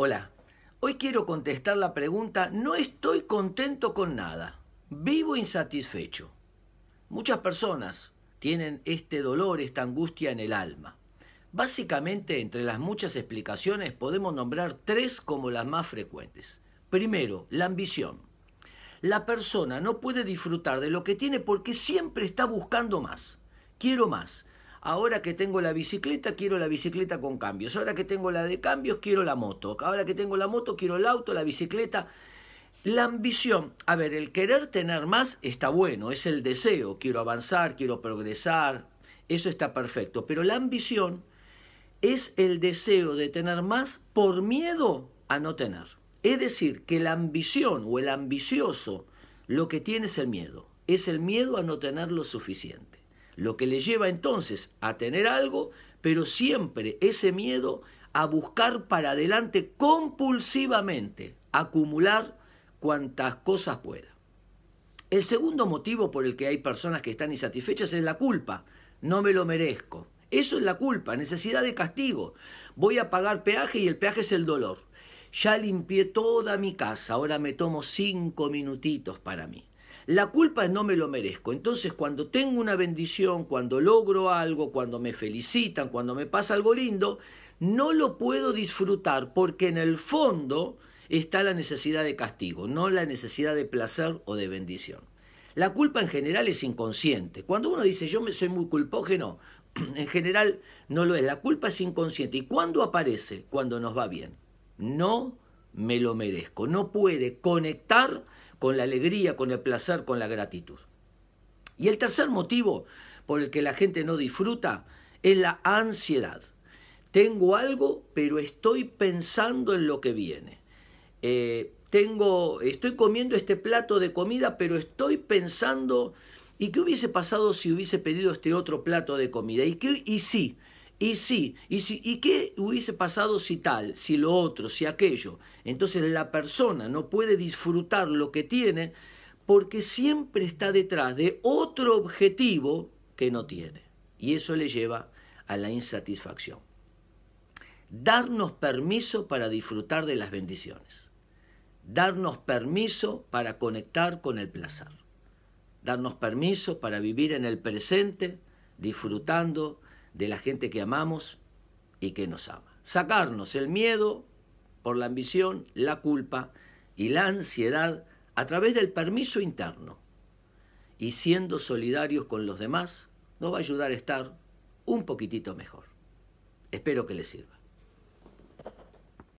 Hola, hoy quiero contestar la pregunta, no estoy contento con nada, vivo insatisfecho. Muchas personas tienen este dolor, esta angustia en el alma. Básicamente, entre las muchas explicaciones, podemos nombrar tres como las más frecuentes. Primero, la ambición. La persona no puede disfrutar de lo que tiene porque siempre está buscando más. Quiero más. Ahora que tengo la bicicleta, quiero la bicicleta con cambios. Ahora que tengo la de cambios, quiero la moto. Ahora que tengo la moto, quiero el auto, la bicicleta. La ambición, a ver, el querer tener más está bueno, es el deseo. Quiero avanzar, quiero progresar, eso está perfecto. Pero la ambición es el deseo de tener más por miedo a no tener. Es decir, que la ambición o el ambicioso lo que tiene es el miedo. Es el miedo a no tener lo suficiente lo que le lleva entonces a tener algo, pero siempre ese miedo a buscar para adelante compulsivamente, acumular cuantas cosas pueda. El segundo motivo por el que hay personas que están insatisfechas es la culpa. No me lo merezco. Eso es la culpa, necesidad de castigo. Voy a pagar peaje y el peaje es el dolor. Ya limpié toda mi casa, ahora me tomo cinco minutitos para mí. La culpa es no me lo merezco. Entonces cuando tengo una bendición, cuando logro algo, cuando me felicitan, cuando me pasa algo lindo, no lo puedo disfrutar porque en el fondo está la necesidad de castigo, no la necesidad de placer o de bendición. La culpa en general es inconsciente. Cuando uno dice yo me soy muy culpógeno, en general no lo es. La culpa es inconsciente. ¿Y cuándo aparece? Cuando nos va bien. No me lo merezco. No puede conectar con la alegría, con el placer, con la gratitud. Y el tercer motivo por el que la gente no disfruta es la ansiedad. Tengo algo, pero estoy pensando en lo que viene. Eh, tengo, estoy comiendo este plato de comida, pero estoy pensando, ¿y qué hubiese pasado si hubiese pedido este otro plato de comida? ¿Y, sí, y sí, y sí, ¿y qué hubiese pasado si tal, si lo otro, si aquello? Entonces la persona no puede disfrutar lo que tiene porque siempre está detrás de otro objetivo que no tiene. Y eso le lleva a la insatisfacción. Darnos permiso para disfrutar de las bendiciones. Darnos permiso para conectar con el placer. Darnos permiso para vivir en el presente, disfrutando de la gente que amamos y que nos ama. Sacarnos el miedo por la ambición, la culpa y la ansiedad a través del permiso interno. Y siendo solidarios con los demás, nos va a ayudar a estar un poquitito mejor. Espero que les sirva.